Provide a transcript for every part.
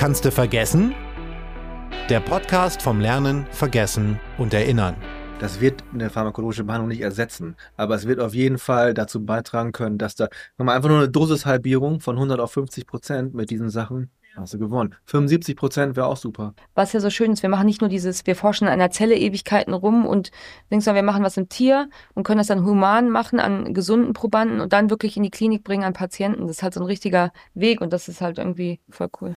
Kannst du vergessen? Der Podcast vom Lernen, Vergessen und Erinnern. Das wird eine pharmakologische Behandlung nicht ersetzen, aber es wird auf jeden Fall dazu beitragen können, dass da nochmal einfach nur eine Dosishalbierung von 100 auf 50 Prozent mit diesen Sachen Hast du gewonnen. 75 Prozent wäre auch super. Was ja so schön ist, wir machen nicht nur dieses, wir forschen an einer Zelle Ewigkeiten rum und denkst wir machen was im Tier und können das dann human machen an gesunden Probanden und dann wirklich in die Klinik bringen an Patienten. Das ist halt so ein richtiger Weg und das ist halt irgendwie voll cool.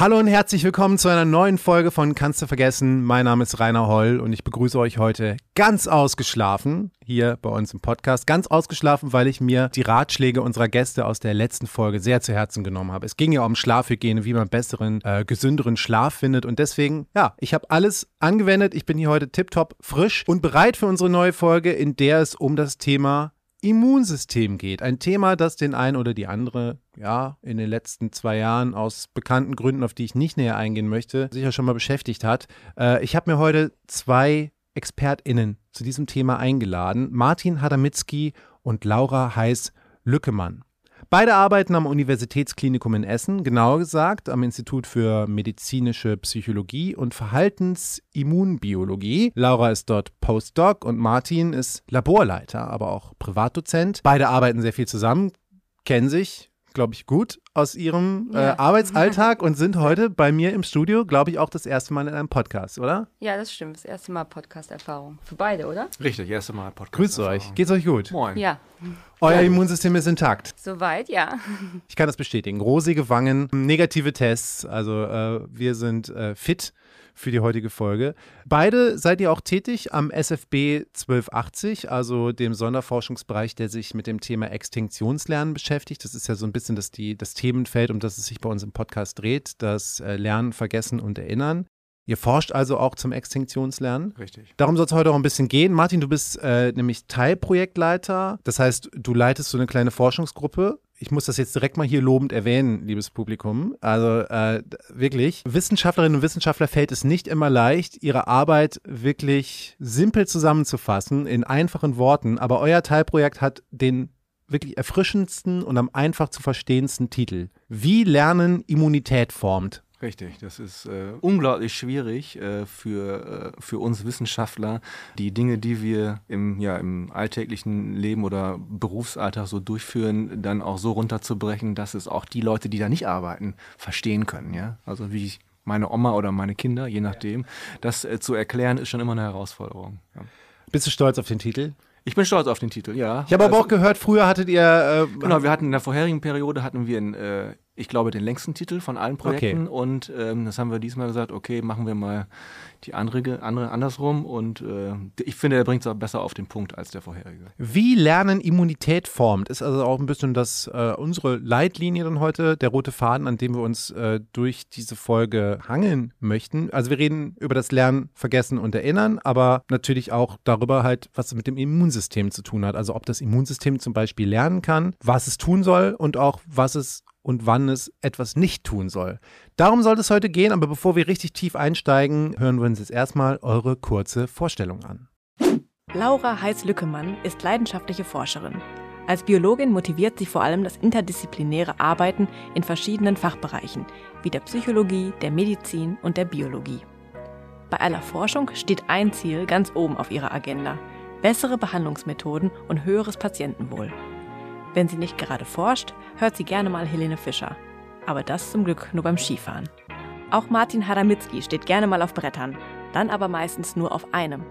Hallo und herzlich willkommen zu einer neuen Folge von Kannst du vergessen. Mein Name ist Rainer Holl und ich begrüße euch heute ganz ausgeschlafen hier bei uns im Podcast. Ganz ausgeschlafen, weil ich mir die Ratschläge unserer Gäste aus der letzten Folge sehr zu Herzen genommen habe. Es ging ja um Schlafhygiene, wie man besseren, äh, gesünderen Schlaf findet und deswegen, ja, ich habe alles angewendet. Ich bin hier heute tiptop frisch und bereit für unsere neue Folge, in der es um das Thema Immunsystem geht. Ein Thema, das den einen oder die andere, ja, in den letzten zwei Jahren aus bekannten Gründen, auf die ich nicht näher eingehen möchte, sicher schon mal beschäftigt hat. Äh, ich habe mir heute zwei ExpertInnen zu diesem Thema eingeladen. Martin Hadamitzki und Laura Heiß-Lückemann. Beide arbeiten am Universitätsklinikum in Essen, genauer gesagt am Institut für medizinische Psychologie und Verhaltensimmunbiologie. Laura ist dort Postdoc und Martin ist Laborleiter, aber auch Privatdozent. Beide arbeiten sehr viel zusammen, kennen sich, glaube ich, gut aus ihrem äh, ja. äh, Arbeitsalltag und sind heute bei mir im Studio, glaube ich, auch das erste Mal in einem Podcast, oder? Ja, das stimmt. Das erste Mal Podcast-Erfahrung. Für beide, oder? Richtig, erste Mal Podcast. Grüßt euch. Geht's euch gut? Moin. Ja. Euer Immunsystem ist intakt. Soweit, ja. Ich kann das bestätigen. Rosige Wangen, negative Tests. Also äh, wir sind äh, fit für die heutige Folge. Beide seid ihr auch tätig am SFB 1280, also dem Sonderforschungsbereich, der sich mit dem Thema Extinktionslernen beschäftigt. Das ist ja so ein bisschen das, die, das Themenfeld, um das es sich bei uns im Podcast dreht, das äh, Lernen, Vergessen und Erinnern. Ihr forscht also auch zum Extinktionslernen. Richtig. Darum soll es heute auch ein bisschen gehen. Martin, du bist äh, nämlich Teilprojektleiter. Das heißt, du leitest so eine kleine Forschungsgruppe ich muss das jetzt direkt mal hier lobend erwähnen, liebes Publikum. Also äh, wirklich, Wissenschaftlerinnen und Wissenschaftler fällt es nicht immer leicht, ihre Arbeit wirklich simpel zusammenzufassen in einfachen Worten. Aber euer Teilprojekt hat den wirklich erfrischendsten und am einfach zu verstehendsten Titel. Wie Lernen Immunität formt. Richtig, das ist äh, unglaublich schwierig äh, für, äh, für uns Wissenschaftler, die Dinge, die wir im, ja, im alltäglichen Leben oder Berufsalltag so durchführen, dann auch so runterzubrechen, dass es auch die Leute, die da nicht arbeiten, verstehen können. Ja? Also wie meine Oma oder meine Kinder, je nachdem. Das äh, zu erklären, ist schon immer eine Herausforderung. Ja. Bist du stolz auf den Titel? Ich bin stolz auf den Titel, ja. Ich habe aber also, auch gehört, früher hattet ihr. Äh, genau, wir hatten in der vorherigen Periode hatten wir ein äh, ich glaube, den längsten Titel von allen Projekten. Okay. Und ähm, das haben wir diesmal gesagt, okay, machen wir mal die andere, andere andersrum. Und äh, ich finde, er bringt es auch besser auf den Punkt als der vorherige. Wie Lernen Immunität formt, ist also auch ein bisschen das äh, unsere Leitlinie dann heute, der rote Faden, an dem wir uns äh, durch diese Folge hangeln möchten. Also wir reden über das Lernen, Vergessen und Erinnern, aber natürlich auch darüber halt, was es mit dem Immunsystem zu tun hat. Also ob das Immunsystem zum Beispiel lernen kann, was es tun soll und auch was es und wann es etwas nicht tun soll. Darum soll es heute gehen, aber bevor wir richtig tief einsteigen, hören wir uns jetzt erstmal eure kurze Vorstellung an. Laura Heiß-Lückemann ist leidenschaftliche Forscherin. Als Biologin motiviert sie vor allem das interdisziplinäre Arbeiten in verschiedenen Fachbereichen, wie der Psychologie, der Medizin und der Biologie. Bei aller Forschung steht ein Ziel ganz oben auf ihrer Agenda: bessere Behandlungsmethoden und höheres Patientenwohl. Wenn sie nicht gerade forscht, hört sie gerne mal Helene Fischer. Aber das zum Glück nur beim Skifahren. Auch Martin Hadamitzki steht gerne mal auf Brettern, dann aber meistens nur auf einem.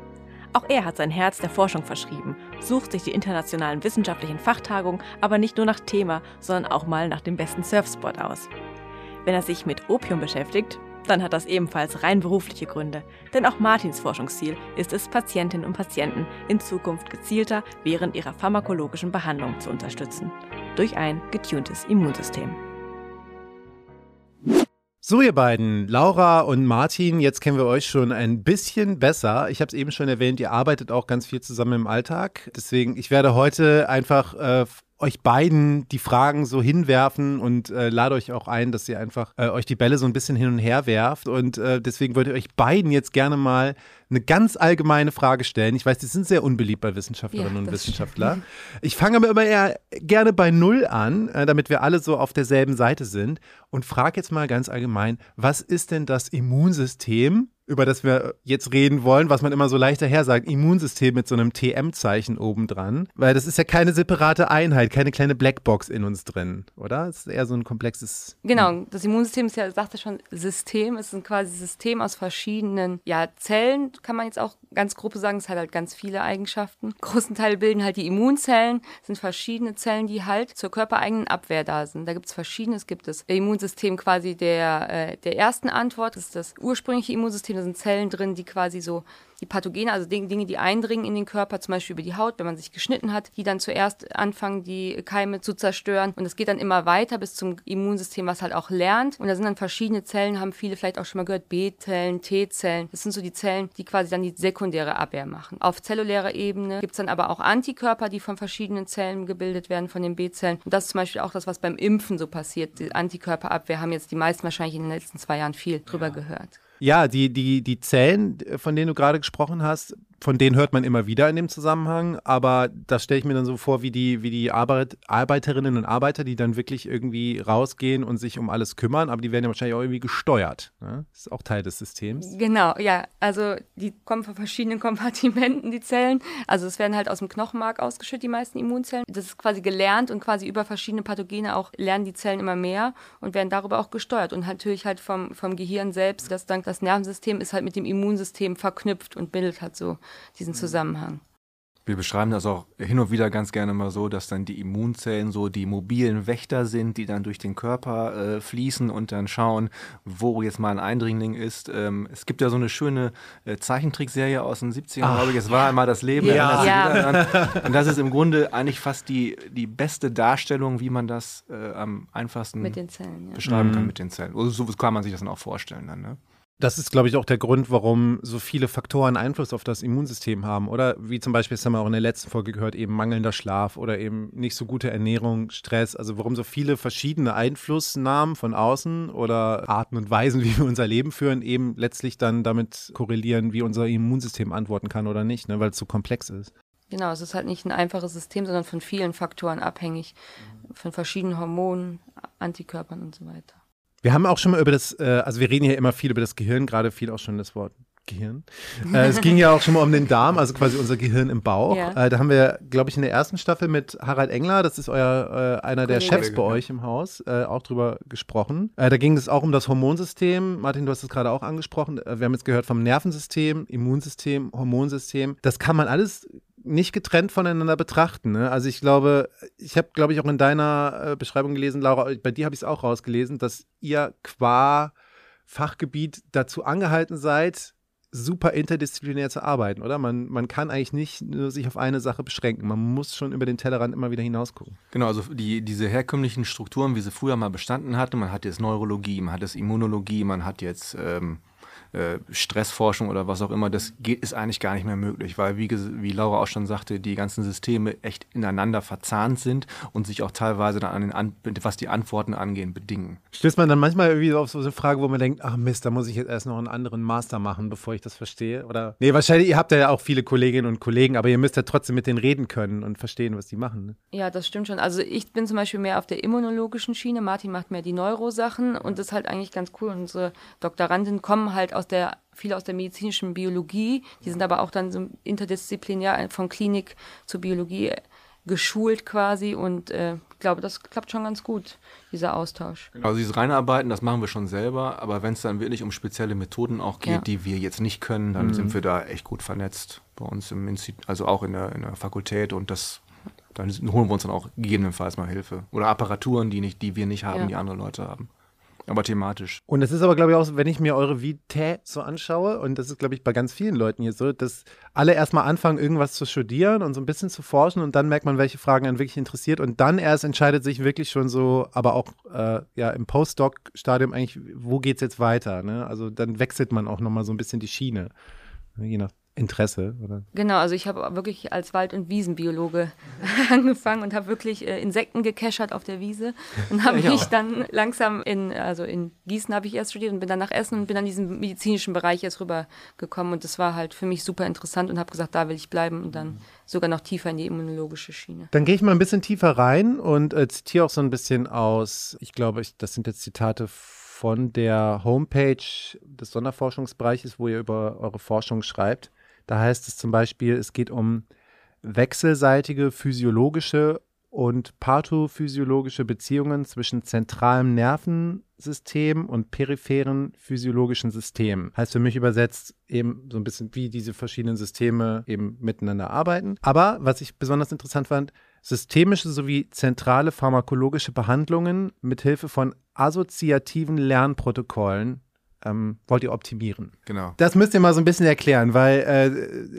Auch er hat sein Herz der Forschung verschrieben, sucht sich die internationalen wissenschaftlichen Fachtagungen aber nicht nur nach Thema, sondern auch mal nach dem besten Surfspot aus. Wenn er sich mit Opium beschäftigt, dann hat das ebenfalls rein berufliche Gründe. Denn auch Martins Forschungsziel ist es, Patientinnen und Patienten in Zukunft gezielter während ihrer pharmakologischen Behandlung zu unterstützen. Durch ein getuntes Immunsystem. So, ihr beiden, Laura und Martin, jetzt kennen wir euch schon ein bisschen besser. Ich habe es eben schon erwähnt, ihr arbeitet auch ganz viel zusammen im Alltag. Deswegen, ich werde heute einfach äh, euch beiden die Fragen so hinwerfen und äh, lade euch auch ein, dass ihr einfach äh, euch die Bälle so ein bisschen hin und her werft. Und äh, deswegen wollte ich euch beiden jetzt gerne mal eine ganz allgemeine Frage stellen. Ich weiß, die sind sehr unbeliebt bei Wissenschaftlerinnen Ja, und das Wissenschaftlern. Ich fange aber immer eher gerne bei Null an, äh, damit wir alle so auf derselben Seite sind und frage jetzt mal ganz allgemein, was ist denn das Immunsystem? Über das wir jetzt reden wollen, was man immer so leicht daher sagt, Immunsystem mit so einem TM-Zeichen obendran. Weil das ist ja keine separate Einheit, keine kleine Blackbox in uns drin, oder? Es ist eher so ein komplexes. Genau, das Immunsystem ist ja, sagte schon, System. Es ist ein quasi System aus verschiedenen ja, Zellen, kann man jetzt auch ganz grob sagen. Es hat halt ganz viele Eigenschaften. Großen Teil bilden halt die Immunzellen. Sind verschiedene Zellen, die halt zur körpereigenen Abwehr da sind. Da gibt es verschiedene. Es gibt das Immunsystem quasi der, äh, der ersten Antwort. Das ist das ursprüngliche Immunsystem. Da sind Zellen drin, die quasi so die Pathogene, also Dinge, die eindringen in den Körper, zum Beispiel über die Haut, wenn man sich geschnitten hat, die dann zuerst anfangen, die Keime zu zerstören. Und es geht dann immer weiter bis zum Immunsystem, was halt auch lernt. Und da sind dann verschiedene Zellen, haben viele vielleicht auch schon mal gehört, B-Zellen, T-Zellen. Das sind so die Zellen, die quasi dann die sekundäre Abwehr machen. Auf zellulärer Ebene gibt es dann aber auch Antikörper, die von verschiedenen Zellen gebildet werden, von den B-Zellen. Und das ist zum Beispiel auch das, was beim Impfen so passiert. Die Antikörperabwehr haben jetzt die meisten wahrscheinlich in den letzten zwei Jahren viel drüber gehört. Ja, die, die, die Zellen, von denen du gerade gesprochen hast, von denen hört man immer wieder in dem Zusammenhang, aber das stelle ich mir dann so vor, wie die, wie die Arbeit, Arbeiterinnen und Arbeiter, die dann wirklich irgendwie rausgehen und sich um alles kümmern, aber die werden ja wahrscheinlich auch irgendwie gesteuert. Ne? Das ist auch Teil des Systems. Genau, ja. Also die kommen von verschiedenen Kompartimenten, die Zellen. Also es werden halt aus dem Knochenmark ausgeschüttet, die meisten Immunzellen. Das ist quasi gelernt und quasi über verschiedene Pathogene auch lernen die Zellen immer mehr und werden darüber auch gesteuert. Und natürlich halt vom, vom Gehirn selbst, das dann das Nervensystem ist halt mit dem Immunsystem verknüpft und bildet halt so diesen Zusammenhang. Wir beschreiben das auch hin und wieder ganz gerne mal so, dass dann die Immunzellen so die mobilen Wächter sind, die dann durch den Körper äh, fließen und dann schauen, wo jetzt mal ein Eindringling ist. Ähm, es gibt ja so eine schöne äh, Zeichentrickserie aus den 70ern, glaube ich. Es war einmal das Leben. Ja. dran. Und das ist im Grunde eigentlich fast die, die beste Darstellung, wie man das äh, am einfachsten Mit den Zellen, ja. beschreiben Mhm. kann mit den Zellen. Also so kann man sich das dann auch vorstellen dann, ne? Das ist, glaube ich, auch der Grund, warum so viele Faktoren Einfluss auf das Immunsystem haben, oder? Wie zum Beispiel, das haben wir auch in der letzten Folge gehört, eben mangelnder Schlaf oder eben nicht so gute Ernährung, Stress. Also warum so viele verschiedene Einflussnahmen von außen oder Arten und Weisen, wie wir unser Leben führen, eben letztlich dann damit korrelieren, wie unser Immunsystem antworten kann oder nicht, ne? weil es so komplex ist. Genau, es ist halt nicht ein einfaches System, sondern von vielen Faktoren abhängig. Von verschiedenen Hormonen, Antikörpern und so weiter. Wir haben auch schon mal über das, äh, also wir reden hier immer viel über das Gehirn, gerade viel auch schon das Wort Gehirn. Äh, es ging ja auch schon mal um den Darm, also quasi unser Gehirn im Bauch. Ja. Äh, da haben wir, glaube ich, in der ersten Staffel mit Harald Engler, das ist euer äh, einer der Kollege. Chefs bei euch im Haus, äh, auch drüber gesprochen. Äh, da ging es auch um das Hormonsystem. Martin, du hast es gerade auch angesprochen. Äh, wir haben jetzt gehört vom Nervensystem, Immunsystem, Hormonsystem. Das kann man alles nicht getrennt voneinander betrachten. Ne? Also ich glaube, ich habe, glaube ich, auch in deiner äh, Beschreibung gelesen, Laura, bei dir habe ich es auch rausgelesen, dass ihr qua Fachgebiet dazu angehalten seid, super interdisziplinär zu arbeiten, oder? Man, man kann eigentlich nicht nur sich auf eine Sache beschränken. Man muss schon über den Tellerrand immer wieder hinausgucken. Genau, also die, diese herkömmlichen Strukturen, wie sie früher mal bestanden hatten, man hat jetzt Neurologie, man hat jetzt Immunologie, man hat jetzt ähm, äh, Stressforschung oder was auch immer, das geht, ist eigentlich gar nicht mehr möglich, weil wie, wie Laura auch schon sagte, die ganzen Systeme echt ineinander verzahnt sind und sich auch teilweise dann an den an was die Antworten angehen, bedingen. Stößt man dann manchmal irgendwie auf so eine Frage, wo man denkt, ach Mist, da muss ich jetzt erst noch einen anderen Master machen, bevor ich das verstehe? Oder? Nee, wahrscheinlich, ihr habt ja auch viele Kolleginnen und Kollegen, aber ihr müsst ja trotzdem mit denen reden können und verstehen, was die machen. Ne? Ja, das stimmt schon. Also ich bin zum Beispiel mehr auf der immunologischen Schiene. Martin macht mehr die Neurosachen und das ist halt eigentlich ganz cool. Unsere Doktorandinnen kommen halt aus der, viele aus der medizinischen Biologie. Die sind aber auch dann so interdisziplinär von Klinik zur Biologie äh, geschult quasi und äh, ich glaube, das klappt schon ganz gut, dieser Austausch. Also dieses Reinarbeiten, das machen wir schon selber, aber wenn es dann wirklich um spezielle Methoden auch geht, Ja. die wir jetzt nicht können, dann sind wir da echt gut vernetzt bei uns im Institut, also auch in der, in der Fakultät und das dann holen wir uns dann auch gegebenenfalls mal Hilfe. Oder Apparaturen, die, nicht, die wir nicht haben, Ja. die andere Leute haben. Aber thematisch. Und es ist aber, glaube ich, auch, so, wenn ich mir eure Vita so anschaue, und das ist, glaube ich, bei ganz vielen Leuten hier so, dass alle erstmal anfangen, irgendwas zu studieren und so ein bisschen zu forschen und dann merkt man, welche Fragen einen wirklich interessiert und dann erst entscheidet sich wirklich schon so, aber auch äh, ja im Postdoc-Stadium eigentlich, wo geht's jetzt weiter? Ne? Also dann wechselt man auch nochmal so ein bisschen die Schiene. Je nach Interesse, oder? Genau, also ich habe wirklich als Wald- und Wiesenbiologe angefangen und habe wirklich äh, Insekten gekeschert auf der Wiese und habe mich dann langsam in, also in Gießen habe ich erst studiert und bin dann nach Essen und bin an diesen medizinischen Bereich jetzt rübergekommen und das war halt für mich super interessant und habe gesagt, da will ich bleiben und dann sogar noch tiefer in die immunologische Schiene. Dann gehe ich mal ein bisschen tiefer rein und äh, zitiere auch so ein bisschen aus, ich glaube, ich, das sind jetzt Zitate von der Homepage des Sonderforschungsbereiches, wo ihr über eure Forschung schreibt. Da heißt es zum Beispiel, es geht um wechselseitige physiologische und pathophysiologische Beziehungen zwischen zentralem Nervensystem und peripheren physiologischen Systemen. Heißt für mich übersetzt eben so ein bisschen, wie diese verschiedenen Systeme eben miteinander arbeiten. Aber was ich besonders interessant fand, systemische sowie zentrale pharmakologische Behandlungen mithilfe von assoziativen Lernprotokollen ähm, wollt ihr optimieren. Genau. Das müsst ihr mal so ein bisschen erklären, weil äh,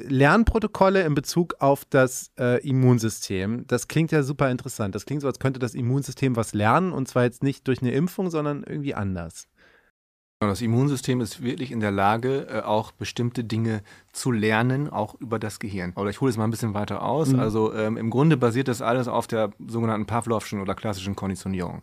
Lernprotokolle in Bezug auf das äh, Immunsystem, das klingt ja super interessant. Das klingt so, als könnte das Immunsystem was lernen und zwar jetzt nicht durch eine Impfung, sondern irgendwie anders. Das Immunsystem ist wirklich in der Lage, äh, auch bestimmte Dinge zu lernen, auch über das Gehirn. Oder ich hole es mal ein bisschen weiter aus. Also ähm, im Grunde basiert das alles auf der sogenannten Pavlovschen oder klassischen Konditionierung.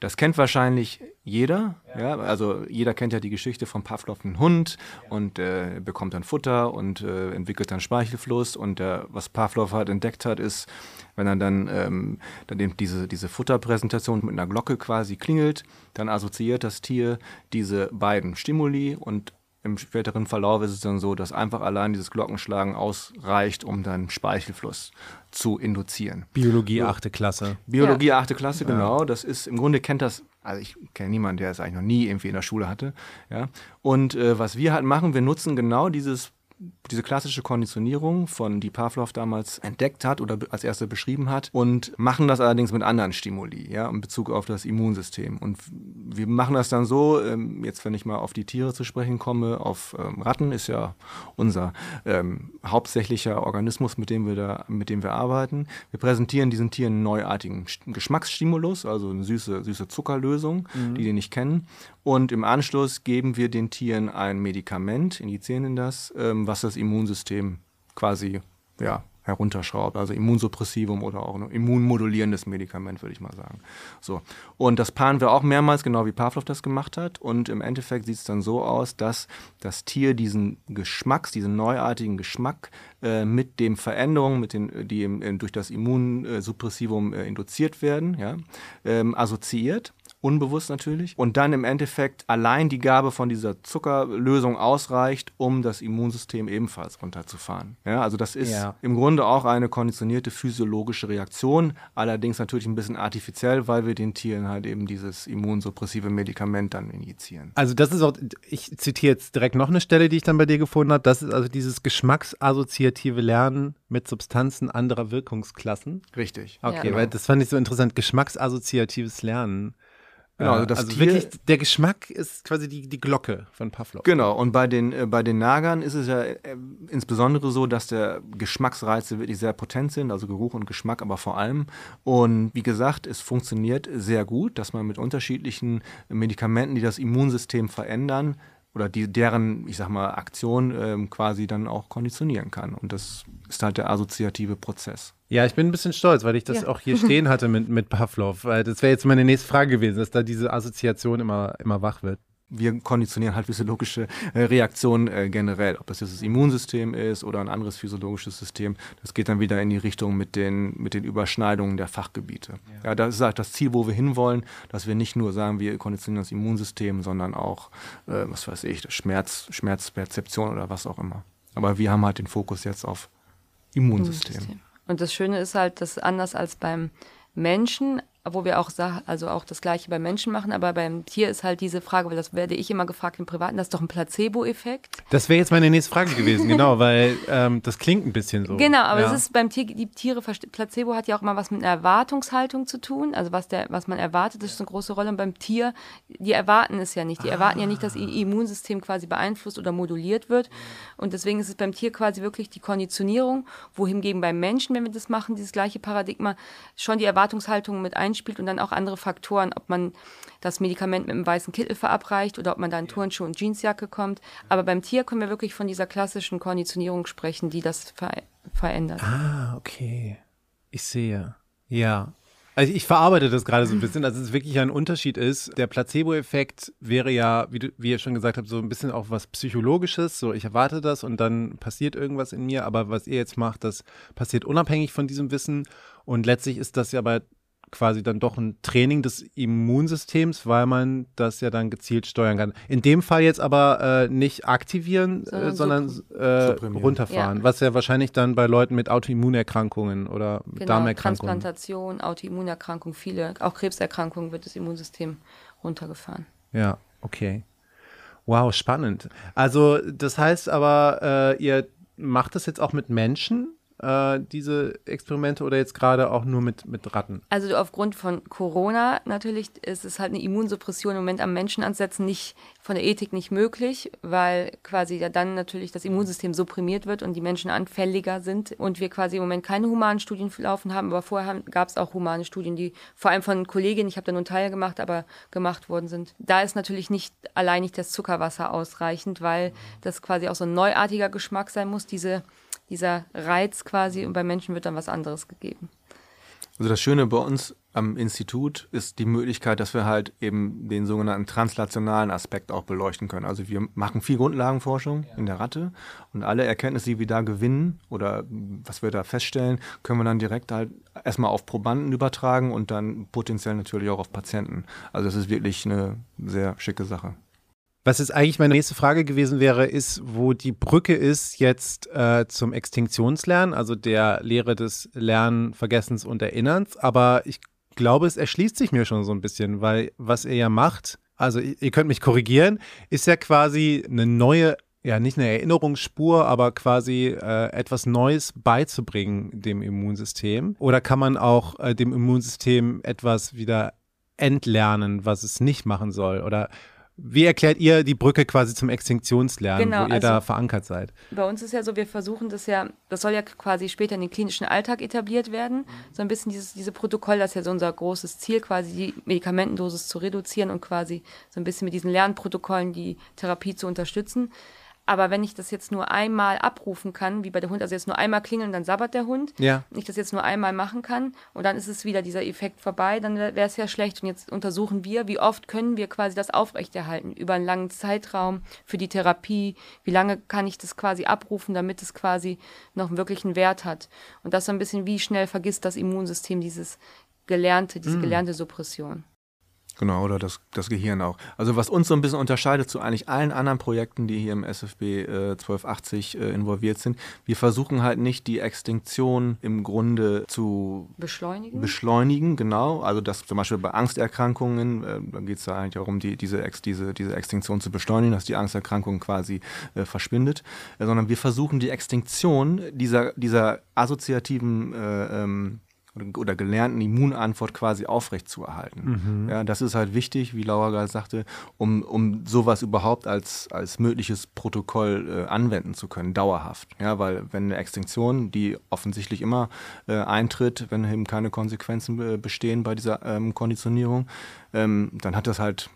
Das kennt wahrscheinlich jeder. Ja. Also jeder kennt ja die Geschichte vom Pavlov, ein Hund, und äh, bekommt dann Futter und äh, entwickelt dann Speichelfluss. Und äh, was Pavlov halt entdeckt hat, ist, wenn er dann, ähm, dann eben diese, diese Futterpräsentation mit einer Glocke quasi klingelt, dann assoziiert das Tier diese beiden Stimuli und im späteren Verlauf ist es dann so, dass einfach allein dieses Glockenschlagen ausreicht, um dann Speichelfluss zu induzieren. Biologie, achte Klasse. Biologie, achte Klasse, genau. Das ist, im Grunde kennt das, also ich kenne niemanden, der es eigentlich noch nie irgendwie in der Schule hatte. Ja. Und äh, was wir halt machen, wir nutzen genau dieses diese klassische Konditionierung, von die Pavlov damals entdeckt hat oder als erste beschrieben hat und machen das allerdings mit anderen Stimuli, ja, in Bezug auf das Immunsystem. Und wir machen das dann so, ähm, jetzt wenn ich mal auf die Tiere zu sprechen komme, auf ähm, Ratten ist ja unser ähm, hauptsächlicher Organismus, mit dem wir da, mit dem wir arbeiten. Wir präsentieren diesen Tieren einen neuartigen Sch- Geschmacksstimulus, also eine süße, süße Zuckerlösung, die die nicht kennen. Und im Anschluss geben wir den Tieren ein Medikament, injizieren in das, ähm, was das Immunsystem quasi ja, herunterschraubt. Also Immunsuppressivum oder auch ein immunmodulierendes Medikament, würde ich mal sagen. So. Und das paaren wir auch mehrmals, genau wie Pavlov das gemacht hat. Und im Endeffekt sieht es dann so aus, dass das Tier diesen Geschmacks, diesen neuartigen Geschmack äh, mit den Veränderungen, mit den, die im, äh, durch das Immunsuppressivum äh, induziert werden, ja, ähm, assoziiert unbewusst natürlich, und dann im Endeffekt allein die Gabe von dieser Zuckerlösung ausreicht, um das Immunsystem ebenfalls runterzufahren. Ja, also das ist Ja. im Grunde auch eine konditionierte physiologische Reaktion, allerdings natürlich ein bisschen artifiziell, weil wir den Tieren halt eben dieses immunsuppressive Medikament dann injizieren. Also das ist auch, ich zitiere jetzt direkt noch eine Stelle, die ich dann bei dir gefunden habe. Das ist also dieses geschmacksassoziative Lernen mit Substanzen anderer Wirkungsklassen. Richtig. Okay, genau. weil das fand ich so interessant. Geschmacksassoziatives Lernen. Genau, also das also Tier- wirklich, der Geschmack ist quasi die, die Glocke von Pavlov. Genau, und bei den, äh, bei den Nagern ist es ja äh, insbesondere so, dass der Geschmacksreize wirklich sehr potent sind, also Geruch und Geschmack, aber vor allem. Und wie gesagt, es funktioniert sehr gut, dass man mit unterschiedlichen Medikamenten, die das Immunsystem verändern, oder die, deren, ich sag mal, Aktion ähm, quasi dann auch konditionieren kann. Und das ist halt der assoziative Prozess. Ja, ich bin ein bisschen stolz, weil ich das Ja. auch hier stehen hatte mit, mit Pavlov. Weil das wäre jetzt meine nächste Frage gewesen, dass da diese Assoziation immer, immer wach wird. Wir konditionieren halt physiologische äh, Reaktionen äh, generell. Ob das jetzt das Immunsystem ist oder ein anderes physiologisches System, das geht dann wieder in die Richtung mit den, mit den Überschneidungen der Fachgebiete. Ja. das ist halt das Ziel, wo wir hinwollen, dass wir nicht nur sagen, wir konditionieren das Immunsystem, sondern auch, äh, was weiß ich, das Schmerz, Schmerzperzeption oder was auch immer. Aber wir haben halt den Fokus jetzt auf Immunsystem. Und das Schöne ist halt, dass anders als beim Menschen, wo wir auch also auch das gleiche beim Menschen machen, aber beim Tier ist halt diese Frage, weil das werde ich immer gefragt im Privaten, das ist doch ein Placebo-Effekt. Das wäre jetzt meine nächste Frage gewesen, genau, weil ähm, das klingt ein bisschen so. Genau, aber ja. es ist beim Tier, die Tiere, Placebo hat ja auch immer was mit einer Erwartungshaltung zu tun, also was, der, was man erwartet, das ist eine große Rolle. Und beim Tier, die erwarten es ja nicht. Die erwarten ja nicht, dass ihr Immunsystem quasi beeinflusst oder moduliert wird. Und deswegen ist es beim Tier quasi wirklich die Konditionierung, wohingegen beim Menschen, wenn wir das machen, dieses gleiche Paradigma, schon die Erwartungshaltung mit einspielt reinspielt und dann auch andere Faktoren, ob man das Medikament mit einem weißen Kittel verabreicht oder ob man da in Turnschuhe und Jeansjacke kommt. Aber beim Tier können wir wirklich von dieser klassischen Konditionierung sprechen, die das ver verändert. Ah, okay. Ich sehe. Ja. Also ich verarbeite das gerade so ein bisschen, dass es wirklich ein Unterschied ist. Der Placebo-Effekt wäre ja, wie, du, wie ihr schon gesagt habt, so ein bisschen auch was Psychologisches. So, ich erwarte das und dann passiert irgendwas in mir. Aber was ihr jetzt macht, das passiert unabhängig von diesem Wissen. Und letztlich ist das ja bei quasi dann doch ein Training des Immunsystems, weil man das ja dann gezielt steuern kann. In dem Fall jetzt aber äh, nicht aktivieren, äh, sondern, äh, runterfahren, ja. was ja wahrscheinlich dann bei Leuten mit Autoimmunerkrankungen oder genau, Darmerkrankungen. Transplantation, Autoimmunerkrankung, viele, auch Krebserkrankungen wird das Immunsystem runtergefahren. Ja, okay. Wow, spannend. Also das heißt aber, äh, ihr macht das jetzt auch mit Menschen? Äh, diese Experimente oder jetzt gerade auch nur mit, mit Ratten? Also aufgrund von Corona natürlich ist es halt eine Immunsuppression im Moment am Menschen ansetzen nicht von der Ethik nicht möglich, weil quasi ja dann natürlich das Immunsystem supprimiert wird und die Menschen anfälliger sind und wir quasi im Moment keine humanen Studien laufen haben, aber vorher gab es auch humane Studien, die vor allem von Kolleginnen, ich habe da nur einen Teil gemacht, aber gemacht worden sind. Da ist natürlich nicht allein nicht das Zuckerwasser ausreichend, weil das quasi auch so ein neuartiger Geschmack sein muss, diese dieser Reiz quasi und bei Menschen wird dann was anderes gegeben. Also das Schöne bei uns am Institut ist die Möglichkeit, dass wir halt eben den sogenannten translationalen Aspekt auch beleuchten können. Also wir machen viel Grundlagenforschung in der Ratte und alle Erkenntnisse, die wir da gewinnen oder was wir da feststellen, können wir dann direkt halt erstmal auf Probanden übertragen und dann potenziell natürlich auch auf Patienten. Also es ist wirklich eine sehr schicke Sache. Was jetzt eigentlich meine nächste Frage gewesen wäre, ist, wo die Brücke ist jetzt äh, zum Extinktionslernen, also der Lehre des Lernen, Vergessens und Erinnerns. Aber ich glaube, es erschließt sich mir schon so ein bisschen, weil was ihr ja macht, also ihr könnt mich korrigieren, ist ja quasi eine neue ja, nicht eine Erinnerungsspur, aber quasi äh, etwas Neues beizubringen dem Immunsystem? Oder kann man auch äh, dem Immunsystem etwas wieder entlernen, was es nicht machen soll? Oder wie erklärt ihr die Brücke quasi zum Extinktionslernen, genau, wo ihr also da verankert seid? Bei uns ist ja so, wir versuchen das ja, das soll ja quasi später in den klinischen Alltag etabliert werden. So ein bisschen dieses diese Protokoll, das ist ja so unser großes Ziel, quasi die Medikamentendosis zu reduzieren und quasi so ein bisschen mit diesen Lernprotokollen die Therapie zu unterstützen. Aber wenn ich das jetzt nur einmal abrufen kann, wie bei der Hund, also jetzt nur einmal klingeln, dann sabbert der Hund. Ja. Wenn ich das jetzt nur einmal machen kann und dann ist es wieder dieser Effekt vorbei, dann wäre es ja schlecht. Und jetzt untersuchen wir, wie oft können wir quasi das aufrechterhalten über einen langen Zeitraum für die Therapie. Wie lange kann ich das quasi abrufen, damit es quasi noch wirklich einen Wert hat. Und das so ein bisschen, wie schnell vergisst das Immunsystem dieses gelernte, diese mm. gelernte Suppression. Genau, oder das, das Gehirn auch. Also was uns so ein bisschen unterscheidet zu eigentlich allen anderen Projekten, die hier im SFB äh, 1280 äh, involviert sind, wir versuchen halt nicht die Extinktion im Grunde zu beschleunigen. Beschleunigen, genau. Also das zum Beispiel bei Angsterkrankungen, äh, da geht es da eigentlich darum, die, diese, Ex, diese, diese Extinktion zu beschleunigen, dass die Angsterkrankung quasi äh, verschwindet, äh, sondern wir versuchen die Extinktion dieser, dieser assoziativen äh, ähm, oder gelernten Immunantwort quasi aufrechtzuerhalten. Mhm. Ja, das ist halt wichtig, wie Laura gerade sagte, um, um sowas überhaupt als, als mögliches Protokoll äh, anwenden zu können, dauerhaft. Ja, weil wenn eine Extinktion, die offensichtlich immer äh, eintritt, wenn eben keine Konsequenzen äh, bestehen bei dieser ähm, Konditionierung, ähm, dann hat das halt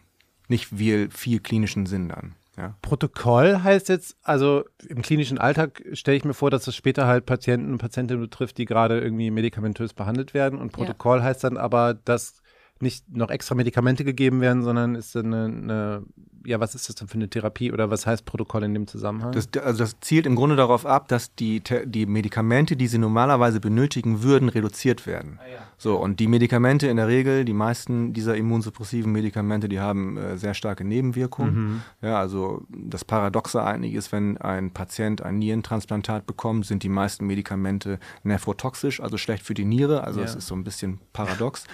nicht viel, viel klinischen Sinn dann. Ja. Protokoll heißt jetzt, also im klinischen Alltag stelle ich mir vor, dass es später halt Patienten und Patientinnen betrifft, die gerade irgendwie medikamentös behandelt werden. Und Protokoll ja. heißt dann aber, dass nicht noch extra Medikamente gegeben werden, sondern ist eine, eine ja, was ist das denn für eine Therapie oder was heißt Protokoll in dem Zusammenhang? Das, also das zielt im Grunde darauf ab, dass die, die Medikamente, die sie normalerweise benötigen würden, reduziert werden. Ah, ja. So, und die Medikamente in der Regel, die meisten dieser immunsuppressiven Medikamente, die haben äh, sehr starke Nebenwirkungen. Mhm. Ja, also das Paradoxe eigentlich ist, wenn ein Patient ein Nierentransplantat bekommt, sind die meisten Medikamente nephrotoxisch, also schlecht für die Niere. Also es ja. ist so ein bisschen paradox.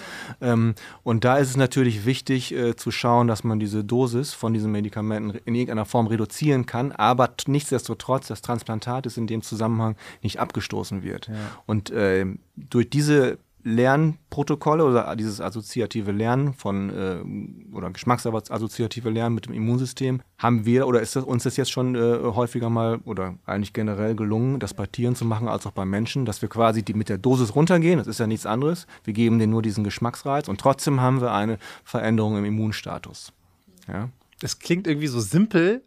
ähm, und da ist es natürlich wichtig äh, zu schauen, dass man diese Dosis von diesen Medikamenten in irgendeiner Form reduzieren kann, aber nichtsdestotrotz das Transplantat ist in dem Zusammenhang nicht abgestoßen wird. Ja. Und äh, durch diese Lernprotokolle oder dieses assoziative Lernen von äh, oder geschmacksassoziative Lernen mit dem Immunsystem haben wir oder ist das, uns das jetzt schon äh, häufiger mal oder eigentlich generell gelungen, das bei Tieren zu machen als auch bei Menschen, dass wir quasi die mit der Dosis runtergehen. Das ist ja nichts anderes. Wir geben denen nur diesen Geschmacksreiz und trotzdem haben wir eine Veränderung im Immunstatus. Ja. Das klingt irgendwie so simpel,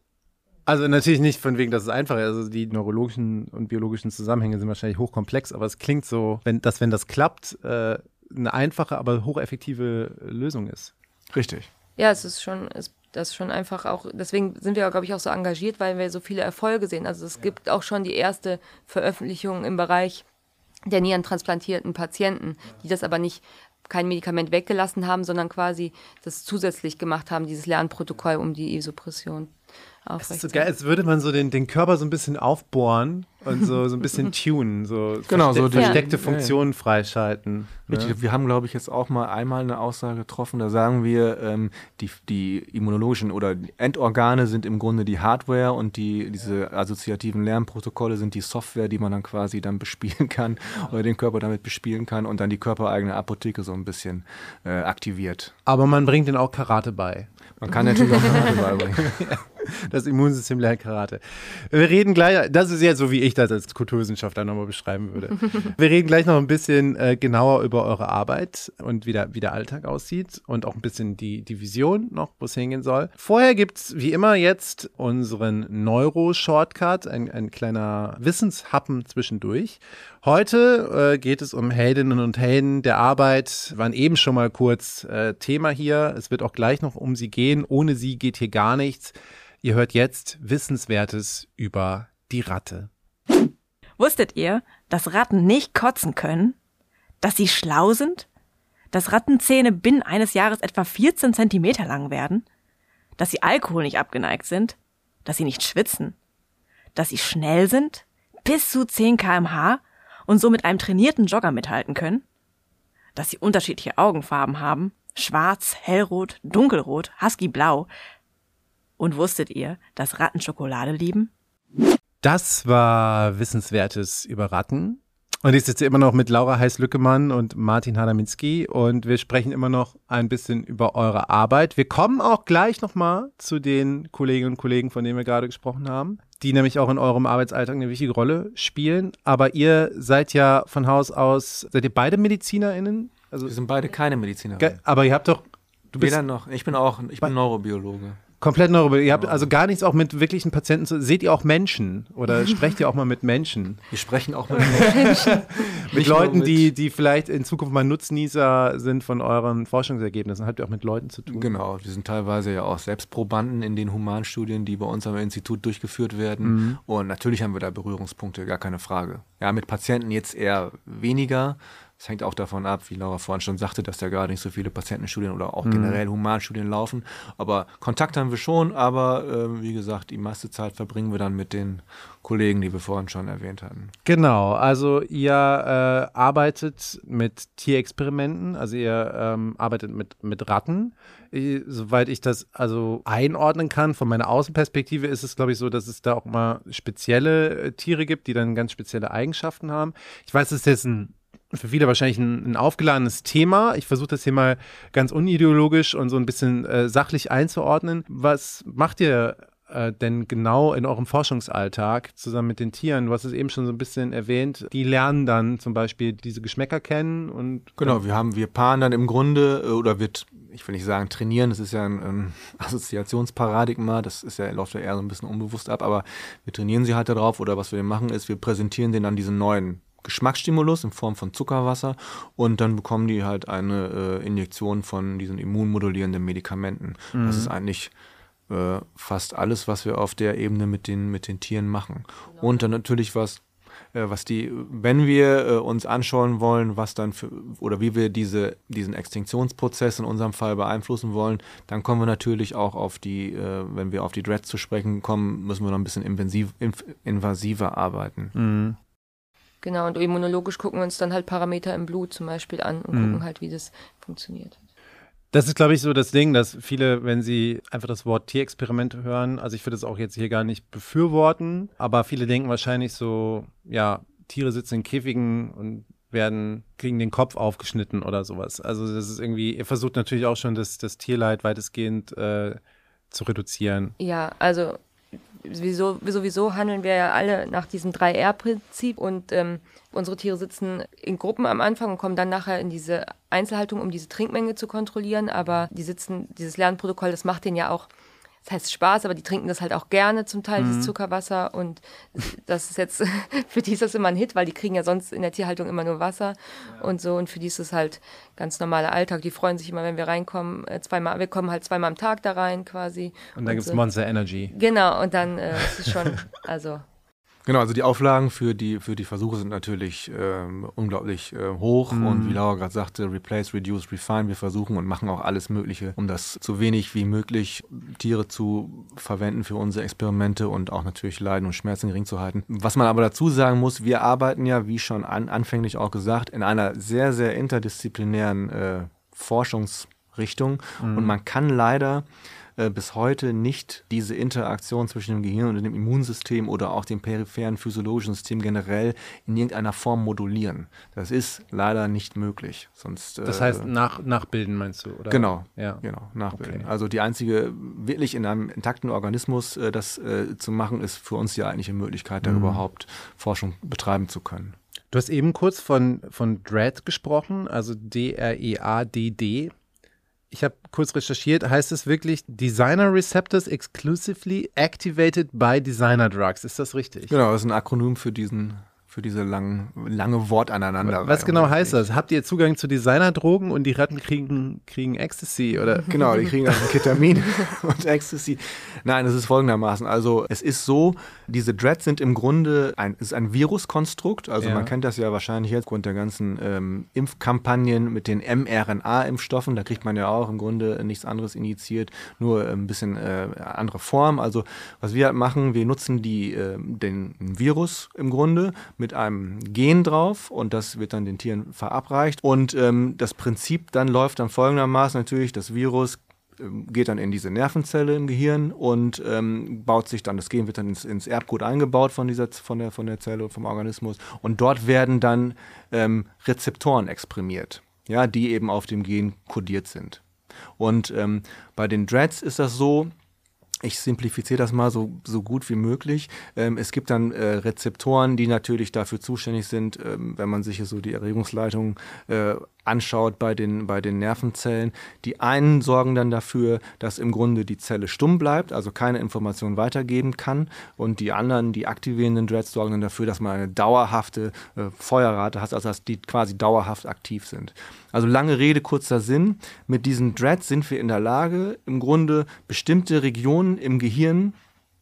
also natürlich nicht von wegen, dass es einfach ist. Also die neurologischen und biologischen Zusammenhänge sind wahrscheinlich hochkomplex, aber es klingt so, wenn, dass wenn das klappt, äh, eine einfache, aber hocheffektive Lösung ist. Richtig. Ja, es ist schon, es, das ist schon einfach auch, deswegen sind wir, glaube ich, auch so engagiert, weil wir so viele Erfolge sehen. Also es ja. gibt auch schon die erste Veröffentlichung im Bereich der nierentransplantierten Patienten, die das aber nicht kein Medikament weggelassen haben, sondern quasi das zusätzlich gemacht haben, dieses Lernprotokoll um die Isopression. Es ist so geil, als würde man so den, den Körper so ein bisschen aufbohren und so, so ein bisschen tunen, so genau, verste so versteckte ja. Funktionen freischalten. Richtig, ne? wir haben, glaube ich, jetzt auch mal einmal eine Aussage getroffen, da sagen wir, ähm, die, die immunologischen oder Endorgane sind im Grunde die Hardware und die, diese assoziativen Lernprotokolle sind die Software, die man dann quasi dann bespielen kann oder den Körper damit bespielen kann und dann die körpereigene Apotheke so ein bisschen äh, aktiviert. Aber man bringt den auch Karate bei. Man kann natürlich auch Karate beibringen. Das Immunsystem lernt Karate. Wir reden gleich, das ist jetzt so, wie ich das als Kulturwissenschaftler nochmal beschreiben würde. Wir reden gleich noch ein bisschen äh, genauer über eure Arbeit und wie der, wie der Alltag aussieht und auch ein bisschen die, die Vision noch, wo es hingehen soll. Vorher gibt es wie immer jetzt unseren Neuro-Shortcut, ein, ein kleiner Wissenshappen zwischendurch. Heute äh, geht es um Heldinnen und Helden der Arbeit, waren eben schon mal kurz äh, Thema hier. Es wird auch gleich noch um sie gehen. Ohne sie geht hier gar nichts. Ihr hört jetzt Wissenswertes über die Ratte. Wusstet ihr, dass Ratten nicht kotzen können? Dass sie schlau sind? Dass Rattenzähne binnen eines Jahres etwa 14 Zentimeter lang werden? Dass sie Alkohol nicht abgeneigt sind? Dass sie nicht schwitzen? Dass sie schnell sind? Bis zu 10 kmh und so mit einem trainierten Jogger mithalten können? Dass sie unterschiedliche Augenfarben haben? Schwarz, hellrot, dunkelrot, huskyblau, und wusstet ihr, dass Ratten Schokolade lieben? Das war Wissenswertes über Ratten. Und ich sitze immer noch mit Laura Heiß-Lückemann und Martin Hadaminski und wir sprechen immer noch ein bisschen über eure Arbeit. Wir kommen auch gleich nochmal zu den Kolleginnen und Kollegen, von denen wir gerade gesprochen haben, die nämlich auch in eurem Arbeitsalltag eine wichtige Rolle spielen. Aber ihr seid ja von Haus aus, seid ihr beide MedizinerInnen? Also, wir sind beide keine MedizinerInnen. Aber ihr habt doch. Du bist Weder noch. Ich bin auch, ich bin Neurobiologe. Komplett Neurobiologie. Ihr habt also gar nichts auch mit wirklichen Patienten zu. Seht ihr auch Menschen oder sprecht ihr auch mal mit Menschen? Wir sprechen auch mit Menschen. mit Leuten, mit die, die vielleicht in Zukunft mal Nutznießer sind von euren Forschungsergebnissen. Habt ihr auch mit Leuten zu tun? Genau. Wir sind teilweise ja auch Selbstprobanden in den Humanstudien, die bei uns am Institut durchgeführt werden. Mhm. Und natürlich haben wir da Berührungspunkte, gar keine Frage. Ja, mit Patienten jetzt eher weniger. Es hängt auch davon ab, wie Laura vorhin schon sagte, dass da gerade nicht so viele Patientenstudien oder auch mhm. generell Humanstudien laufen. Aber Kontakt haben wir schon, aber äh, wie gesagt, die meiste Zeit verbringen wir dann mit den Kollegen, die wir vorhin schon erwähnt hatten. Genau, also ihr äh, arbeitet mit Tierexperimenten, also ihr ähm, arbeitet mit, mit Ratten. Ich, soweit ich das also einordnen kann, von meiner Außenperspektive ist es, glaube ich, so, dass es da auch mal spezielle äh, Tiere gibt, die dann ganz spezielle Eigenschaften haben. Ich weiß, es ist jetzt ein für viele wahrscheinlich ein, ein aufgeladenes Thema. Ich versuche das hier mal ganz unideologisch und so ein bisschen äh, sachlich einzuordnen. Was macht ihr äh, denn genau in eurem Forschungsalltag zusammen mit den Tieren? Du hast es eben schon so ein bisschen erwähnt. Die lernen dann zum Beispiel diese Geschmäcker kennen und genau. Wir haben wir paaren dann im Grunde äh, oder wird ich will nicht sagen trainieren, das ist ja ein, ein Assoziationsparadigma, das ist ja, läuft ja eher so ein bisschen unbewusst ab, aber wir trainieren sie halt darauf oder was wir machen ist, wir präsentieren denen dann diesen neuen Geschmacksstimulus in Form von Zuckerwasser und dann bekommen die halt eine äh, Injektion von diesen immunmodulierenden Medikamenten. Mhm. Das ist eigentlich äh, fast alles, was wir auf der Ebene mit den, mit den Tieren machen. Genau. Und dann natürlich was, äh, was die, wenn wir äh, uns anschauen wollen, was dann für, oder wie wir diese, diesen Extinktionsprozess in unserem Fall beeinflussen wollen, dann kommen wir natürlich auch auf die, äh, wenn wir auf die Dreads zu sprechen kommen, müssen wir noch ein bisschen invasiv, invasiver arbeiten. Mhm. Genau, und immunologisch gucken wir uns dann halt Parameter im Blut zum Beispiel an und mhm. gucken halt, wie das funktioniert. Das ist, glaube ich, so das Ding, dass viele, wenn sie einfach das Wort Tierexperimente hören, also ich würde es auch jetzt hier gar nicht befürworten, aber viele denken wahrscheinlich so, ja, Tiere sitzen in Käfigen und werden, kriegen den Kopf aufgeschnitten oder sowas. Also das ist irgendwie, ihr versucht natürlich auch schon das, das Tierleid weitestgehend äh, zu reduzieren. Ja, also sowieso, sowieso handeln wir ja alle nach diesem 3R-Prinzip und ähm, unsere Tiere sitzen in Gruppen am Anfang und kommen dann nachher in diese Einzelhaltung, um diese Trinkmenge zu kontrollieren. Aber die sitzen, dieses Lernprotokoll, das macht denen ja auch das heißt Spaß, aber die trinken das halt auch gerne zum Teil, mhm. dieses Zuckerwasser. Und das ist jetzt, für die ist das immer ein Hit, weil die kriegen ja sonst in der Tierhaltung immer nur Wasser ja. und so. Und für die ist es halt ganz normaler Alltag. Die freuen sich immer, wenn wir reinkommen, äh, zweimal, wir kommen halt zweimal am Tag da rein quasi. Und dann gibt es so. Monster Energy. Genau, und dann äh, ist es schon, also Genau, also die Auflagen für die, für die Versuche sind natürlich ähm, unglaublich äh, hoch mhm. und wie Laura gerade sagte, replace, reduce, refine, wir versuchen und machen auch alles Mögliche, um das so wenig wie möglich Tiere zu verwenden für unsere Experimente und auch natürlich Leiden und Schmerzen gering zu halten. Was man aber dazu sagen muss, wir arbeiten ja, wie schon an, anfänglich auch gesagt, in einer sehr, sehr interdisziplinären äh, Forschungsrichtung mhm. und man kann leider bis heute nicht diese Interaktion zwischen dem Gehirn und dem Immunsystem oder auch dem peripheren physiologischen System generell in irgendeiner Form modulieren. Das ist leider nicht möglich. Sonst, das äh, heißt, nach, nachbilden meinst du? Oder? Genau, ja. genau, nachbilden. Okay. Also die einzige, wirklich in einem intakten Organismus äh, das äh, zu machen, ist für uns die eigentliche Möglichkeit, da mhm. überhaupt Forschung betreiben zu können. Du hast eben kurz von, von DREAD gesprochen, also D-R-E-A-D-D ich habe kurz recherchiert, heißt es wirklich Designer Receptors exclusively activated by Designer Drugs. Ist das richtig? Genau, das ist ein Akronym für diesen für diese lang, lange Wortaneinander. Was genau heißt das? Habt ihr Zugang zu Designerdrogen und die Ratten kriegen, kriegen Ecstasy? Oder? Genau, die kriegen also Ketamin und Ecstasy. Nein, es ist folgendermaßen. Also es ist so, diese Dreads sind im Grunde ein, ist ein Viruskonstrukt. Also ja. man kennt das ja wahrscheinlich jetzt aufgrund der ganzen ähm, Impfkampagnen mit den mRNA-Impfstoffen. Da kriegt man ja auch im Grunde nichts anderes initiiert, nur ein bisschen äh, andere Form. Also was wir halt machen, wir nutzen die, äh, den Virus im Grunde mit einem Gen drauf und das wird dann den Tieren verabreicht. Und ähm, das Prinzip dann läuft dann folgendermaßen natürlich, das Virus ähm, geht dann in diese Nervenzelle im Gehirn und ähm, baut sich dann, das Gen wird dann ins, ins, Erbgut eingebaut von, dieser, von, der, von der Zelle, vom Organismus und dort werden dann ähm, Rezeptoren exprimiert, ja, die eben auf dem Gen kodiert sind. Und ähm, bei den Dreads ist das so, ich simplifiziere das mal so, so gut wie möglich. Ähm, es gibt dann äh, Rezeptoren, die natürlich dafür zuständig sind, ähm, wenn man sich so die Erregungsleitung äh, anschaut bei den, bei den Nervenzellen. Die einen sorgen dann dafür, dass im Grunde die Zelle stumm bleibt, also keine Information weitergeben kann. Und die anderen, die aktivierenden Dreads, sorgen dann dafür, dass man eine dauerhafte äh, Feuerrate hat, also dass die quasi dauerhaft aktiv sind. Also lange Rede, kurzer Sinn. Mit diesen Dreads sind wir in der Lage, im Grunde bestimmte Regionen im Gehirn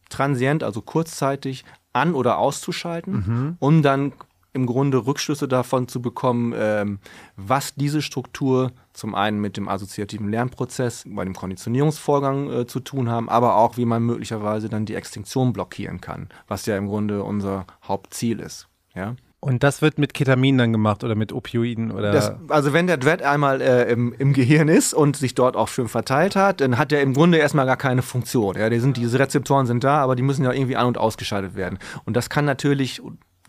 transient, also kurzzeitig an- oder auszuschalten, mhm. um dann im Grunde Rückschlüsse davon zu bekommen, ähm, was diese Struktur zum einen mit dem assoziativen Lernprozess bei dem Konditionierungsvorgang äh, zu tun haben, aber auch wie man möglicherweise dann die Extinktion blockieren kann, was ja im Grunde unser Hauptziel ist. Ja? Und das wird mit Ketamin dann gemacht oder mit Opioiden oder? Das, also wenn der Dread einmal äh, im, im, Gehirn ist und sich dort auch schön verteilt hat, dann hat er im Grunde erstmal gar keine Funktion. Ja, die sind, diese Rezeptoren sind da, aber die müssen ja irgendwie an- und ausgeschaltet werden. Und das kann natürlich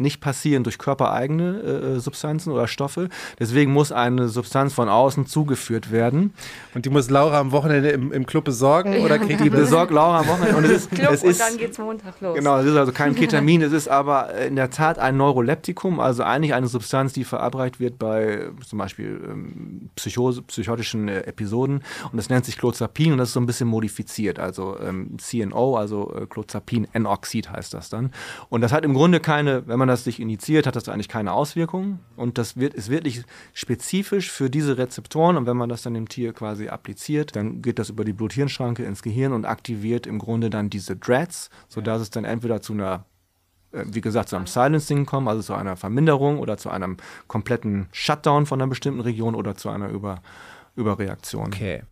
nicht passieren durch körpereigene äh, Substanzen oder Stoffe. Deswegen muss eine Substanz von außen zugeführt werden. Und die muss Laura am Wochenende im, im Club besorgen oder kriegt die besorgt Laura am Wochenende und es ist, Club es ist und dann geht's Montag los. Genau, es ist also kein Ketamin, es ist aber in der Tat ein Neuroleptikum, also eigentlich eine Substanz, die verabreicht wird bei zum Beispiel ähm, Psychose, psychotischen äh, Episoden und das nennt sich Clozapin und das ist so ein bisschen modifiziert, also ähm, CNO, also äh, Clozapin N-Oxid heißt das dann. Und das hat im Grunde keine, wenn man das sich initiiert, hat das eigentlich keine Auswirkungen. Und das wird, ist wirklich spezifisch für diese Rezeptoren. Und wenn man das dann dem Tier quasi appliziert, dann geht das über die Blut-Hirn-Schranke ins Gehirn und aktiviert im Grunde dann diese Dreads, sodass ja. es dann entweder zu einer äh, wie gesagt, zu einem Silencing kommt, also zu einer Verminderung oder zu einem kompletten Shutdown von einer bestimmten Region oder zu einer Über Überreaktion. Okay.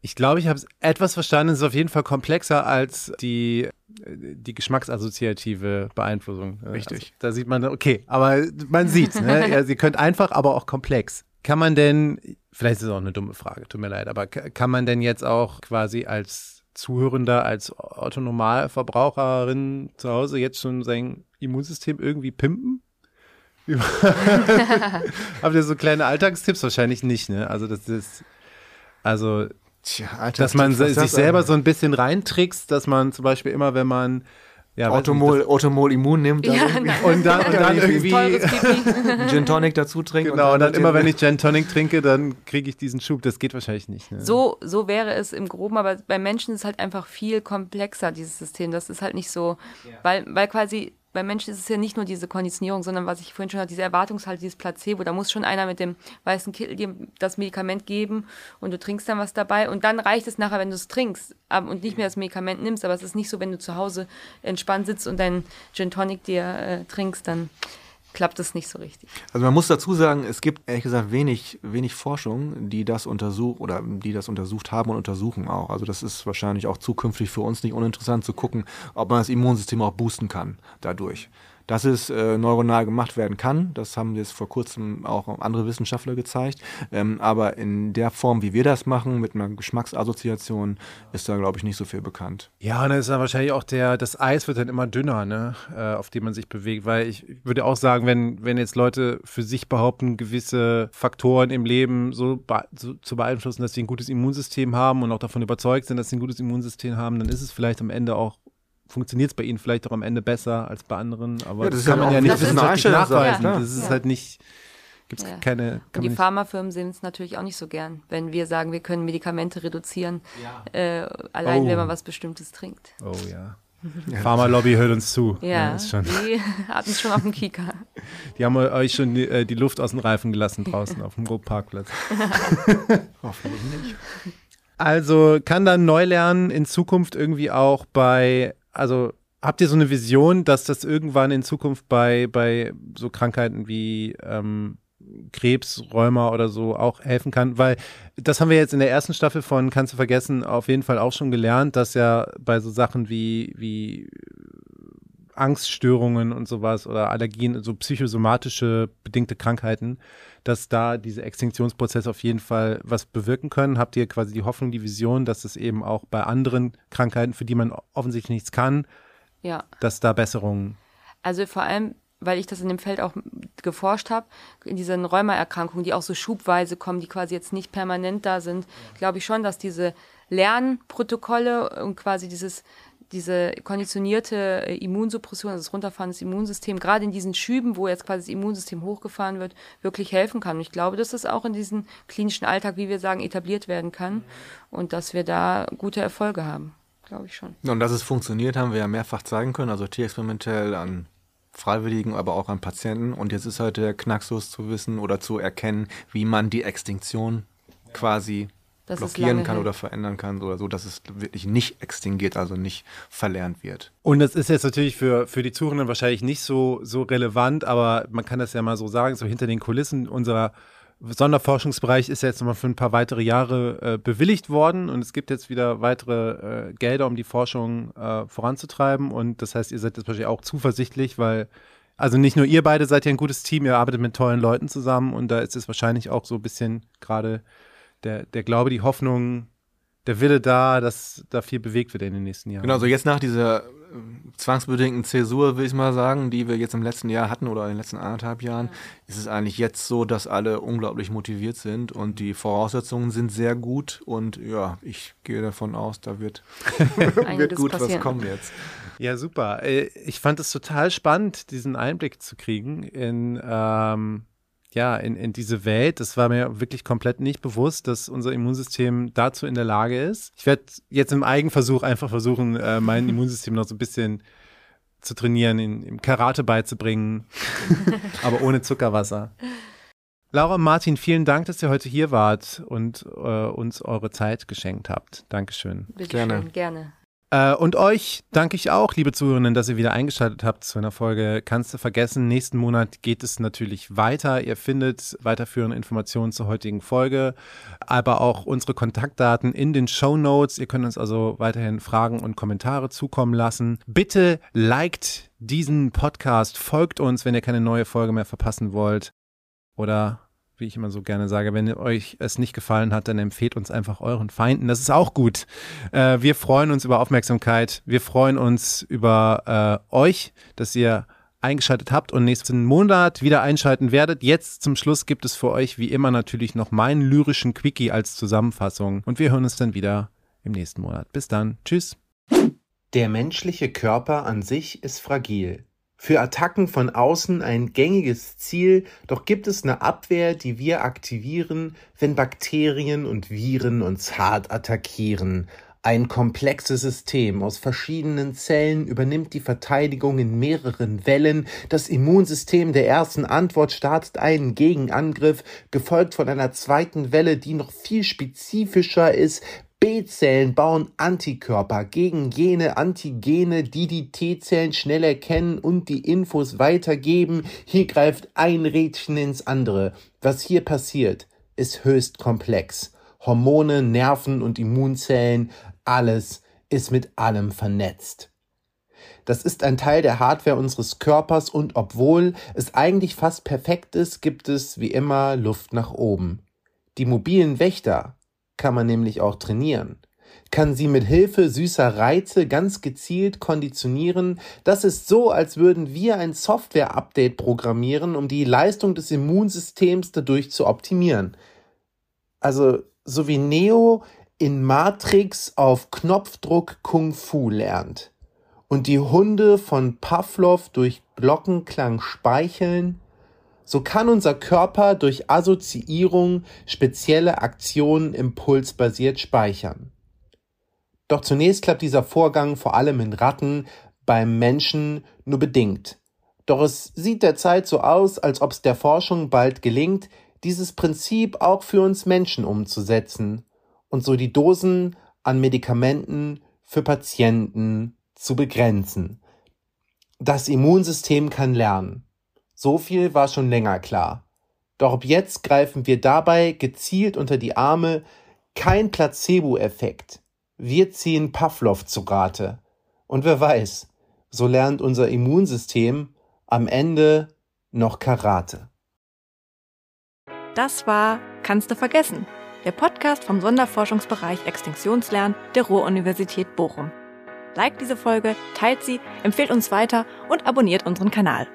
Ich glaube, ich habe es etwas verstanden. Es ist auf jeden Fall komplexer als die, die geschmacksassoziative Beeinflussung. Richtig. Also, da sieht man, okay, aber man sieht ne? ja, sie könnt einfach, aber auch komplex. Kann man denn, vielleicht ist es auch eine dumme Frage, tut mir leid, aber kann man denn jetzt auch quasi als Zuhörender, als Autonomalverbraucherin zu Hause jetzt schon sein Immunsystem irgendwie pimpen? Habt ihr so kleine Alltagstipps? Wahrscheinlich nicht, ne? Also das ist, also, Tja, dass man sich das selber so ein bisschen reintrickst, dass man zum Beispiel immer, wenn man ja, Automol, Automol Immun nimmt, dann Ja, nicht, und dann, und dann irgendwie Gin Tonic dazu trinkt. Genau, und dann wird immer, dir- wenn ich Gin Tonic trinke, dann kriege ich diesen Schub. Das geht wahrscheinlich nicht. Ne? So, so wäre es im Groben, aber bei Menschen ist es halt einfach viel komplexer, dieses System. Das ist halt nicht so, weil, weil quasi bei Menschen ist es ja nicht nur diese Konditionierung, sondern was ich vorhin schon hatte, diese Erwartungshaltung, dieses Placebo. Da muss schon einer mit dem weißen Kittel dir das Medikament geben und du trinkst dann was dabei und dann reicht es nachher, wenn du es trinkst und nicht mehr das Medikament nimmst. Aber es ist nicht so, wenn du zu Hause entspannt sitzt und deinen Gin Tonic dir äh, trinkst, dann klappt es nicht so richtig. Also man muss dazu sagen, es gibt ehrlich gesagt wenig, wenig Forschung, die das untersucht oder die das untersucht haben und untersuchen auch. Also das ist wahrscheinlich auch zukünftig für uns nicht uninteressant zu gucken, ob man das Immunsystem auch boosten kann dadurch. Dass es äh, neuronal gemacht werden kann, das haben jetzt vor kurzem auch andere Wissenschaftler gezeigt. Ähm, aber in der Form, wie wir das machen, mit einer Geschmacksassoziation, ist da, glaube ich, nicht so viel bekannt. Ja, und dann ist dann wahrscheinlich auch der, das Eis wird dann immer dünner, ne, äh, auf dem man sich bewegt. Weil ich würde auch sagen, wenn, wenn jetzt Leute für sich behaupten, gewisse Faktoren im Leben so, bea- so zu beeinflussen, dass sie ein gutes Immunsystem haben und auch davon überzeugt sind, dass sie ein gutes Immunsystem haben, dann ist es vielleicht am Ende auch funktioniert es bei ihnen vielleicht auch am Ende besser als bei anderen, aber Ja, das, das kann ja man ja nicht wissenschaftlich nachweisen. klar. Das ist Ja. halt nicht, gibt es Ja. keine, kann Und die Pharmafirmen sehen es natürlich auch nicht so gern, wenn wir sagen, wir können Medikamente reduzieren, äh, allein Oh. wenn man was Bestimmtes trinkt. Oh ja. Pharma-Lobby hört uns zu. Ja, ist schon, die hatten es schon auf dem Kika. die haben euch schon die, äh, die Luft aus den Reifen gelassen draußen auf dem Parkplatz. Hoffentlich nicht. Also kann dann Neulernen in Zukunft irgendwie auch bei, also habt ihr so eine Vision, dass das irgendwann in Zukunft bei, bei so Krankheiten wie ähm, Krebs, Rheuma oder so auch helfen kann? Weil das haben wir jetzt in der ersten Staffel von Kannst du vergessen auf jeden Fall auch schon gelernt, dass ja bei so Sachen wie, wie Angststörungen und sowas oder Allergien, so psychosomatische bedingte Krankheiten, dass da diese Extinktionsprozesse auf jeden Fall was bewirken können? Habt ihr quasi die Hoffnung, die Vision, dass es eben auch bei anderen Krankheiten, für die man offensichtlich nichts kann, Ja, dass da Besserungen also vor allem, weil ich das in dem Feld auch geforscht habe, in diesen Rheumaerkrankungen, die auch so schubweise kommen, die quasi jetzt nicht permanent da sind, glaube ich schon, dass diese Lernprotokolle und quasi dieses diese konditionierte äh, Immunsuppression, also das Runterfahren des Immunsystems, gerade in diesen Schüben, wo jetzt quasi das Immunsystem hochgefahren wird, wirklich helfen kann. Und ich glaube, dass das auch in diesem klinischen Alltag, wie wir sagen, etabliert werden kann und dass wir da gute Erfolge haben. Glaube ich schon. Und dass es funktioniert, haben wir ja mehrfach zeigen können, also tierexperimentell an Freiwilligen, aber auch an Patienten. Und jetzt ist halt der Knacksus zu wissen oder zu erkennen, wie man die Extinktion quasi Das blockieren kann her. oder verändern kann oder so, dass es wirklich nicht extinguiert, also nicht verlernt wird. Und das ist jetzt natürlich für, für die Zuhörenden wahrscheinlich nicht so, so relevant, aber man kann das ja mal so sagen, so hinter den Kulissen unserer Sonderforschungsbereich ist jetzt nochmal für ein paar weitere Jahre äh, bewilligt worden und es gibt jetzt wieder weitere äh, Gelder, um die Forschung äh, voranzutreiben und das heißt, ihr seid jetzt wahrscheinlich auch zuversichtlich, weil also nicht nur ihr beide seid ja ein gutes Team, ihr arbeitet mit tollen Leuten zusammen und da ist es wahrscheinlich auch so ein bisschen gerade der, der Glaube, die Hoffnung, der Wille da, dass da viel bewegt wird in den nächsten Jahren. Genau, also jetzt nach dieser äh, zwangsbedingten Zäsur, will ich mal sagen, die wir jetzt im letzten Jahr hatten oder in den letzten anderthalb Jahren, ist es eigentlich jetzt so, dass alle unglaublich motiviert sind und die Voraussetzungen sind sehr gut und ja, ich gehe davon aus, da wird, wird gut was kommen jetzt. Ja, super. Äh, Ich fand es total spannend, diesen Einblick zu kriegen in, ähm, ja, in, in diese Welt. Das war mir wirklich komplett nicht bewusst, dass unser Immunsystem dazu in der Lage ist. Ich werde jetzt im Eigenversuch einfach versuchen, äh, mein Immunsystem noch so ein bisschen zu trainieren, in, im Karate beizubringen, aber ohne Zuckerwasser. Laura und Martin, vielen Dank, dass ihr heute hier wart und äh, uns eure Zeit geschenkt habt. Dankeschön. Bitte Gerne. schön, gerne. Äh, und euch danke ich auch, liebe Zuhörerinnen, dass ihr wieder eingeschaltet habt zu einer Folge Kannst du vergessen. Nächsten Monat geht es natürlich weiter. Ihr findet weiterführende Informationen zur heutigen Folge, aber auch unsere Kontaktdaten in den Show Notes. Ihr könnt uns also weiterhin Fragen und Kommentare zukommen lassen. Bitte liked diesen Podcast, folgt uns, wenn ihr keine neue Folge mehr verpassen wollt. Oder wie ich immer so gerne sage, wenn euch es nicht gefallen hat, dann empfehlt uns einfach euren Feinden. Das ist auch gut. Äh, wir freuen uns über Aufmerksamkeit. Wir freuen uns über äh, euch, dass ihr eingeschaltet habt und nächsten Monat wieder einschalten werdet. Jetzt zum Schluss gibt es für euch wie immer natürlich noch meinen lyrischen Quickie als Zusammenfassung. Und wir hören uns dann wieder im nächsten Monat. Bis dann. Tschüss. Der menschliche Körper an sich ist fragil. Für Attacken von außen ein gängiges Ziel, doch gibt es eine Abwehr, die wir aktivieren, wenn Bakterien und Viren uns hart attackieren. Ein komplexes System aus verschiedenen Zellen übernimmt die Verteidigung in mehreren Wellen. Das Immunsystem der ersten Antwort startet einen Gegenangriff, gefolgt von einer zweiten Welle, die noch viel spezifischer ist, B-Zellen bauen Antikörper gegen jene Antigene, die die T-Zellen schnell erkennen und die Infos weitergeben. Hier greift ein Rädchen ins andere. Was hier passiert, ist höchst komplex. Hormone, Nerven und Immunzellen, alles ist mit allem vernetzt. Das ist ein Teil der Hardware unseres Körpers und obwohl es eigentlich fast perfekt ist, gibt es wie immer Luft nach oben. Die mobilen Wächter kann man nämlich auch trainieren, kann sie mit Hilfe süßer Reize ganz gezielt konditionieren. Das ist so, als würden wir ein Software-Update programmieren, um die Leistung des Immunsystems dadurch zu optimieren. Also so wie Neo in Matrix auf Knopfdruck Kung Fu lernt und die Hunde von Pavlov durch Glockenklang speicheln, so kann unser Körper durch Assoziierung spezielle Aktionen impulsbasiert speichern. Doch zunächst klappt dieser Vorgang vor allem in Ratten, beim Menschen nur bedingt. Doch es sieht derzeit so aus, als ob es der Forschung bald gelingt, dieses Prinzip auch für uns Menschen umzusetzen und so die Dosen an Medikamenten für Patienten zu begrenzen. Das Immunsystem kann lernen. So viel war schon länger klar. Doch ab jetzt greifen wir dabei gezielt unter die Arme, kein Placebo-Effekt. Wir ziehen Pavlov zu Rate. Und wer weiß, so lernt unser Immunsystem am Ende noch Karate. Das war Kannst du vergessen? Der Podcast vom Sonderforschungsbereich Extinktionslernen der Ruhr-Universität Bochum. Liked diese Folge, teilt sie, empfehlt uns weiter und abonniert unseren Kanal.